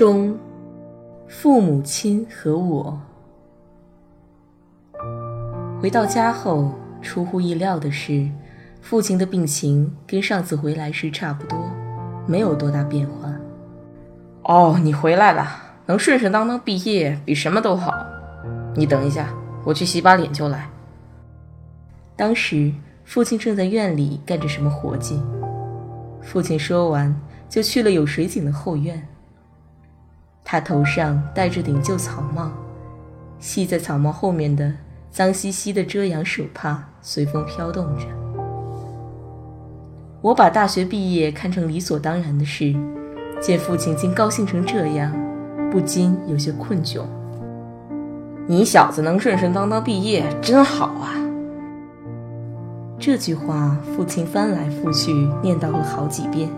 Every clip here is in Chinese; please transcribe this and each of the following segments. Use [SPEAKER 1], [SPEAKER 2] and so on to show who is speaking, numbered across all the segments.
[SPEAKER 1] 中，父母亲和我回到家后，出乎意料的是，父亲的病情跟上次回来时差不多，没有多大变化。
[SPEAKER 2] 哦，你回来了，能顺顺当当毕业比什么都好。你等一下，我去洗把脸就来。
[SPEAKER 1] 当时父亲正在院里干着什么活计，父亲说完就去了有水井的后院。他头上戴着顶旧草帽，系在草帽后面的脏兮兮的遮阳手帕随风飘动着。我把大学毕业看成理所当然的事，见父亲竟高兴成这样，不禁有些困窘。
[SPEAKER 2] 你小子能顺顺当当毕业，真好啊！
[SPEAKER 1] 这句话，父亲翻来覆去念叨了好几遍。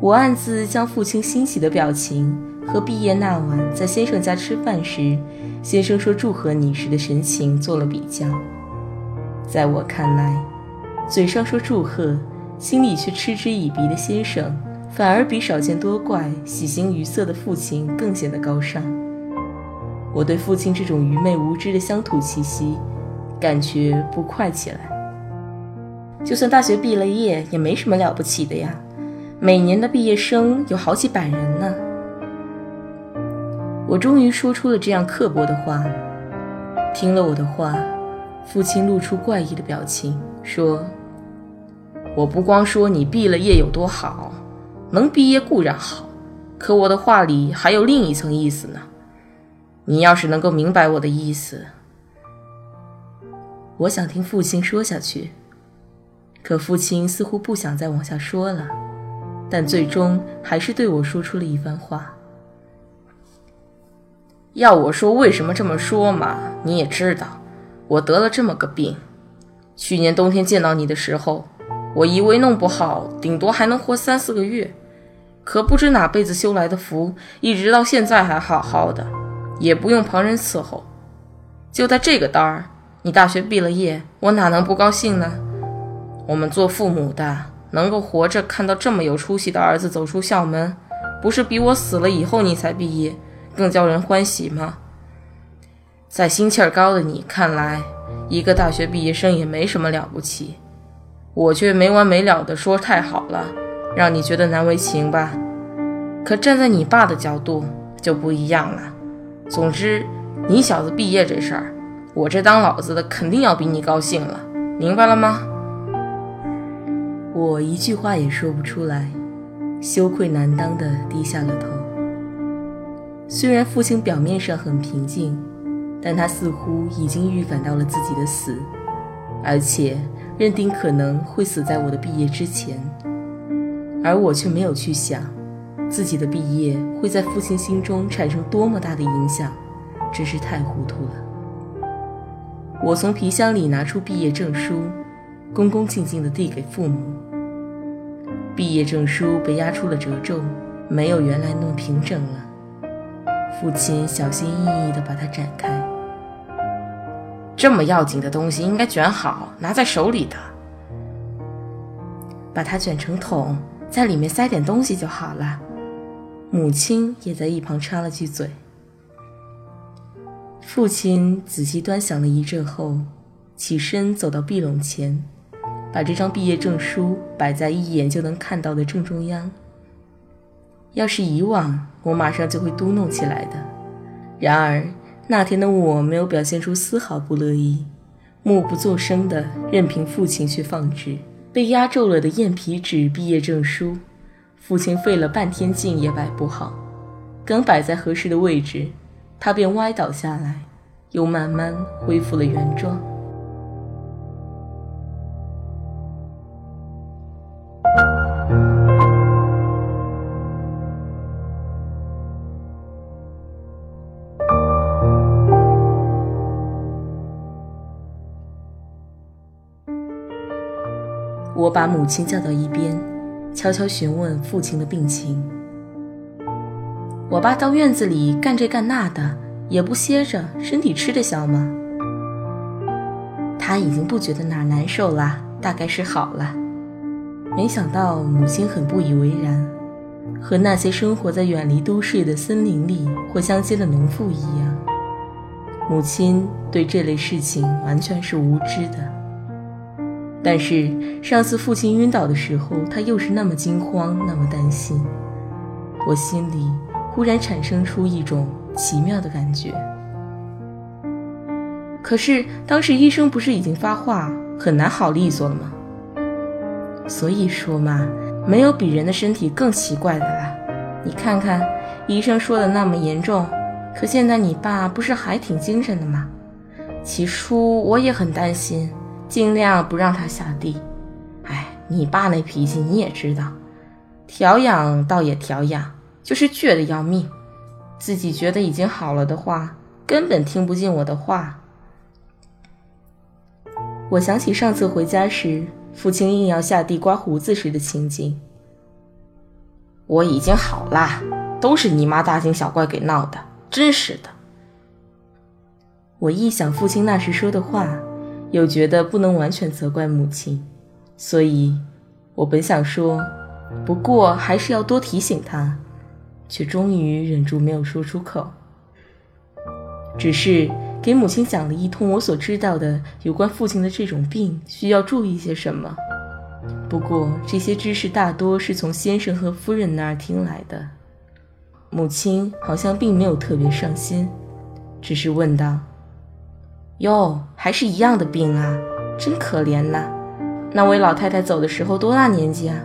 [SPEAKER 1] 我暗自将父亲欣喜的表情和毕业那晚在先生家吃饭时，先生说祝贺你时的神情做了比较。在我看来，嘴上说祝贺，心里却嗤之以鼻的先生，反而比少见多怪、喜形于色的父亲更显得高尚。我对父亲这种愚昧无知的乡土气息，感觉不快起来。就算大学毕了业，也没什么了不起的呀。每年的毕业生有好几百人呢。我终于说出了这样刻薄的话。听了我的话，父亲露出怪异的表情，说：“
[SPEAKER 2] 我不光说你毕了业有多好，能毕业固然好，可我的话里还有另一层意思呢。你要是能够明白我的意思，
[SPEAKER 1] 我想听父亲说下去，可父亲似乎不想再往下说了。”但最终还是对我说出了一番话。
[SPEAKER 2] 要我说为什么这么说嘛？你也知道，我得了这么个病。去年冬天见到你的时候，我以为弄不好顶多还能活三四个月，可不知哪辈子修来的福，一直到现在还好好的，也不用旁人伺候。就在这个当儿，你大学毕了业，我哪能不高兴呢？我们做父母的。能够活着看到这么有出息的儿子走出校门，不是比我死了以后你才毕业更叫人欢喜吗？在心气儿高的你看来，一个大学毕业生也没什么了不起，我却没完没了的说太好了，让你觉得难为情吧？可站在你爸的角度就不一样了。总之，你小子毕业这事儿，我这当老子的肯定要比你高兴了，明白了吗？
[SPEAKER 1] 我一句话也说不出来，羞愧难当的低下了头。虽然父亲表面上很平静，但他似乎已经预感到了自己的死，而且认定可能会死在我的毕业之前。而我却没有去想，自己的毕业会在父亲心中产生多么大的影响，真是太糊涂了。我从皮箱里拿出毕业证书。恭恭敬敬地递给父母。毕业证书被压出了褶皱，没有原来那么平整了。父亲小心翼翼地把它展开。
[SPEAKER 2] 这么要紧的东西应该卷好，拿在手里的。
[SPEAKER 1] 把它卷成筒，在里面塞点东西就好了。母亲也在一旁插了句嘴。父亲仔细端详了一阵后，起身走到壁笼前。把这张毕业证书摆在一眼就能看到的正中央。要是以往，我马上就会嘟哝起来的。然而那天的我没有表现出丝毫不乐意，默不作声的任凭父亲去放置被压皱了的燕皮纸毕业证书。父亲费了半天劲也摆不好，刚摆在合适的位置，他便歪倒下来，又慢慢恢复了原状。我把母亲叫到一边，悄悄询问父亲的病情。我爸到院子里干这干那的，也不歇着，身体吃得消吗？他已经不觉得哪儿难受了，大概是好了。没想到母亲很不以为然，和那些生活在远离都市的森林里或乡间的农妇一样，母亲对这类事情完全是无知的。但是上次父亲晕倒的时候，他又是那么惊慌，那么担心，我心里忽然产生出一种奇妙的感觉。可是当时医生不是已经发话，很难好利索了吗？所以说嘛，没有比人的身体更奇怪的了。你看看，医生说的那么严重，可现在你爸不是还挺精神的吗？起初我也很担心。尽量不让他下地。哎，你爸那脾气你也知道，调养倒也调养，就是倔得要命。自己觉得已经好了的话，根本听不进我的话。我想起上次回家时，父亲硬要下地刮胡子时的情景。我已经好啦，都是你妈大惊小怪给闹的，真是的。我一想父亲那时说的话。又觉得不能完全责怪母亲，所以，我本想说，不过还是要多提醒她，却终于忍住没有说出口。只是给母亲讲了一通我所知道的有关父亲的这种病需要注意些什么。不过这些知识大多是从先生和夫人那儿听来的。母亲好像并没有特别上心，只是问道。哟，还是一样的病啊，真可怜呐！那位老太太走的时候多大年纪啊？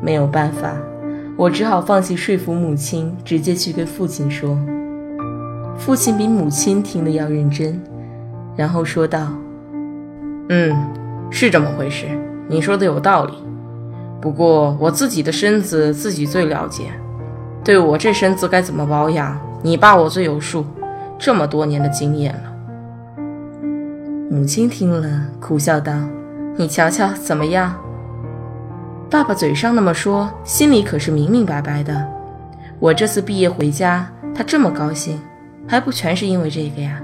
[SPEAKER 1] 没有办法，我只好放弃说服母亲，直接去跟父亲说。父亲比母亲听得要认真，然后说道：“嗯，是这么回事，你说的有道理。不过我自己的身子自己最了解，对我这身子该怎么保养，你爸我最有数。”这么多年的经验了，母亲听了苦笑道：“你瞧瞧怎么样？爸爸嘴上那么说，心里可是明明白白的。我这次毕业回家，他这么高兴，还不全是因为这个呀？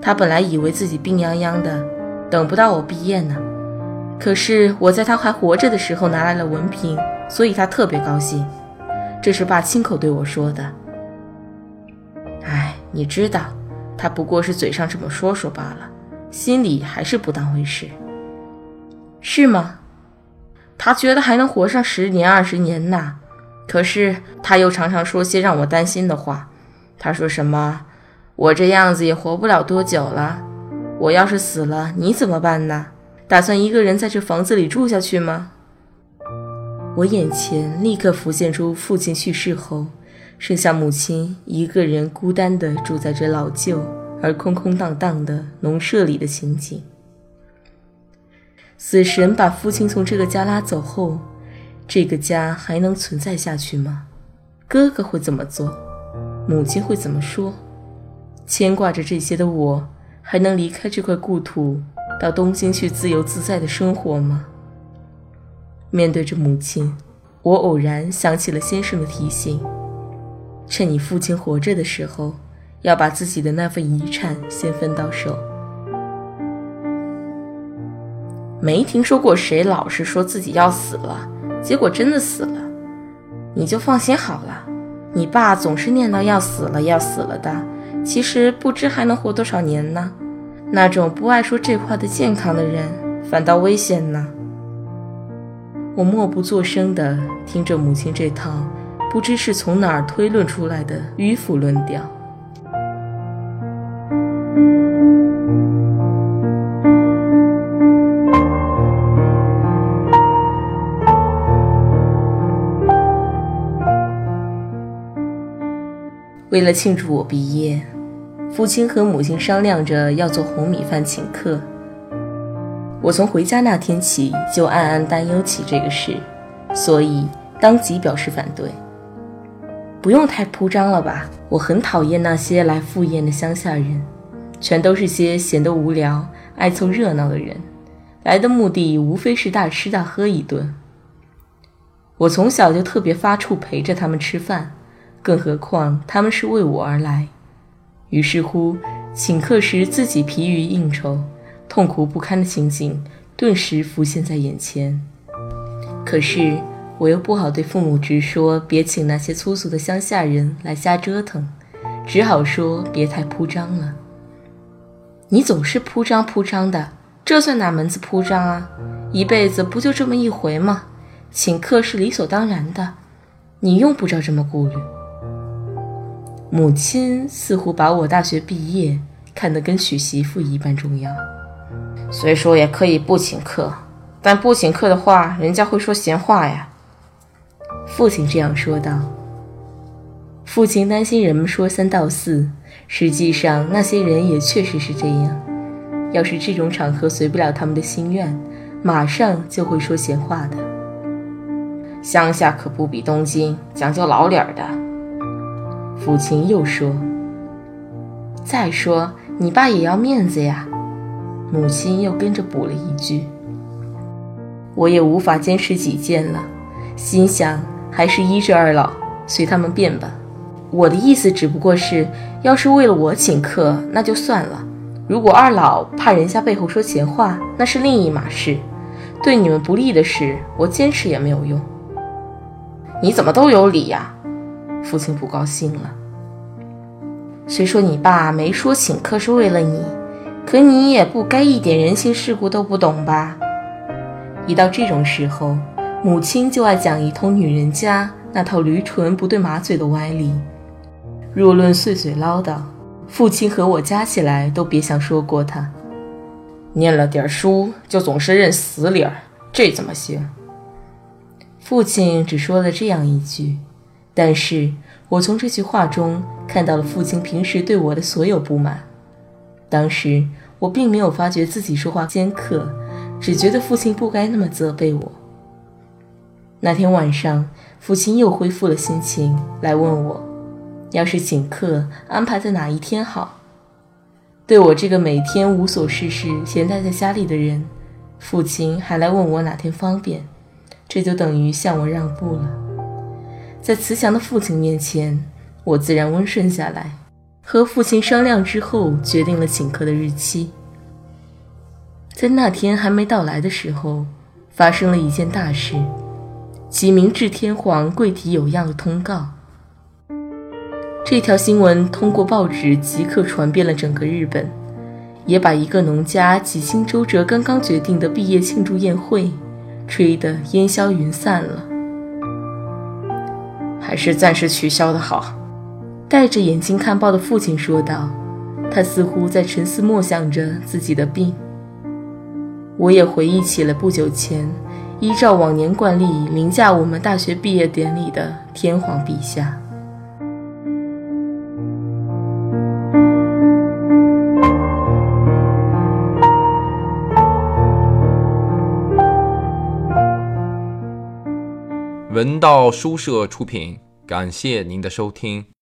[SPEAKER 1] 他本来以为自己病殃殃的，等不到我毕业呢。可是我在他还活着的时候拿来了文凭，所以他特别高兴。这是爸亲口对我说的。”你知道，他不过是嘴上这么说说罢了，心里还是不当回事，是吗？他觉得还能活上十年二十年呢，可是他又常常说些让我担心的话。他说什么？我这样子也活不了多久了，我要是死了，你怎么办呢？打算一个人在这房子里住下去吗？我眼前立刻浮现出父亲去世后。剩下母亲一个人孤单地住在这老旧而空空荡荡的农舍里的情景。死神把父亲从这个家拉走后，这个家还能存在下去吗？哥哥会怎么做？母亲会怎么说？牵挂着这些的我，还能离开这块故土，到东京去自由自在的生活吗？面对着母亲，我偶然想起了先生的提醒。趁你父亲活着的时候，要把自己的那份遗产先分到手。没听说过谁老是说自己要死了，结果真的死了。你就放心好了。你爸总是念叨要死了要死了的，其实不知还能活多少年呢。那种不爱说这话的健康的人，
[SPEAKER 2] 反倒危险呢。
[SPEAKER 1] 我默不作声地听着母亲这套不知是从哪儿推论出来的迂腐论调。为了庆祝我毕业，父亲和母亲商量着要做红米饭请客。我从回家那天起就暗暗担忧起这个事，所以当即表示反对。不用太铺张了吧？我很讨厌那些来赴宴的乡下人，全都是些闲得无聊、爱凑热闹的人，来的目的无非是大吃大喝一顿。我从小就特别发怵陪着他们吃饭。更何况他们是为我而来，于是乎，请客时自己疲于应酬、痛苦不堪的情景顿时浮现在眼前。可是我又不好对父母直说别请那些粗俗的乡下人来瞎折腾，只好说别太铺张了。你总是铺张铺张的，这算哪门子铺张啊？一辈子不就这么一回吗？请客是理所当然的，你用不着这么顾虑。母亲似乎把我大学毕业看得跟娶媳妇一般重要。
[SPEAKER 2] 虽说也可以不请客，但不请客的话，人家会说闲话呀。
[SPEAKER 1] 父亲这样说道。父亲担心人们说三道四，实际上那些人也确实是这样。要是这种场合随不了他们的心愿，马上就会说闲话的。
[SPEAKER 2] 乡下可不比东京讲究老脸的。
[SPEAKER 1] 父亲又说：“再说，你爸也要面子呀。”母亲又跟着补了一句：“我也无法坚持己见了，心想还是依着二老，随他们便吧。我的意思只不过是，要是为了我请客，那就算了；如果二老怕人家背后说闲话，那是另一码事。对你们不利的事，我坚持也没有用。
[SPEAKER 2] 你怎么都有理呀？”
[SPEAKER 1] 父亲不高兴了。虽说你爸没说请客是为了你，可你也不该一点人情世故都不懂吧？一到这种时候，母亲就爱讲一通女人家那套驴唇不对马嘴的歪理。若论碎嘴唠叨，父亲和我加起来都别想说过他。
[SPEAKER 2] 念了点书就总是认死理儿，这怎么行？
[SPEAKER 1] 父亲只说了这样一句。但是我从这句话中看到了父亲平时对我的所有不满。当时我并没有发觉自己说话尖刻，只觉得父亲不该那么责备我。那天晚上，父亲又恢复了心情来问我，要是请客安排在哪一天好。对我这个每天无所事事、闲待在家里的人，父亲还来问我哪天方便，这就等于向我让步了。在慈祥的父亲面前，我自然温顺下来。和父亲商量之后，决定了请客的日期。在那天还没到来的时候，发生了一件大事：启明治天皇贵体有恙的通告。这条新闻通过报纸即刻传遍了整个日本，也把一个农家几经周折刚刚决定的毕业庆祝宴会，吹得烟消云散了。
[SPEAKER 2] 还是暂时取消的好。
[SPEAKER 1] 戴着眼镜看报的父亲说道，他似乎在沉思默想着自己的病。我也回忆起了不久前，依照往年惯例凌驾我们大学毕业典礼的天皇陛下。
[SPEAKER 3] 文道书社出品。感谢您的收听。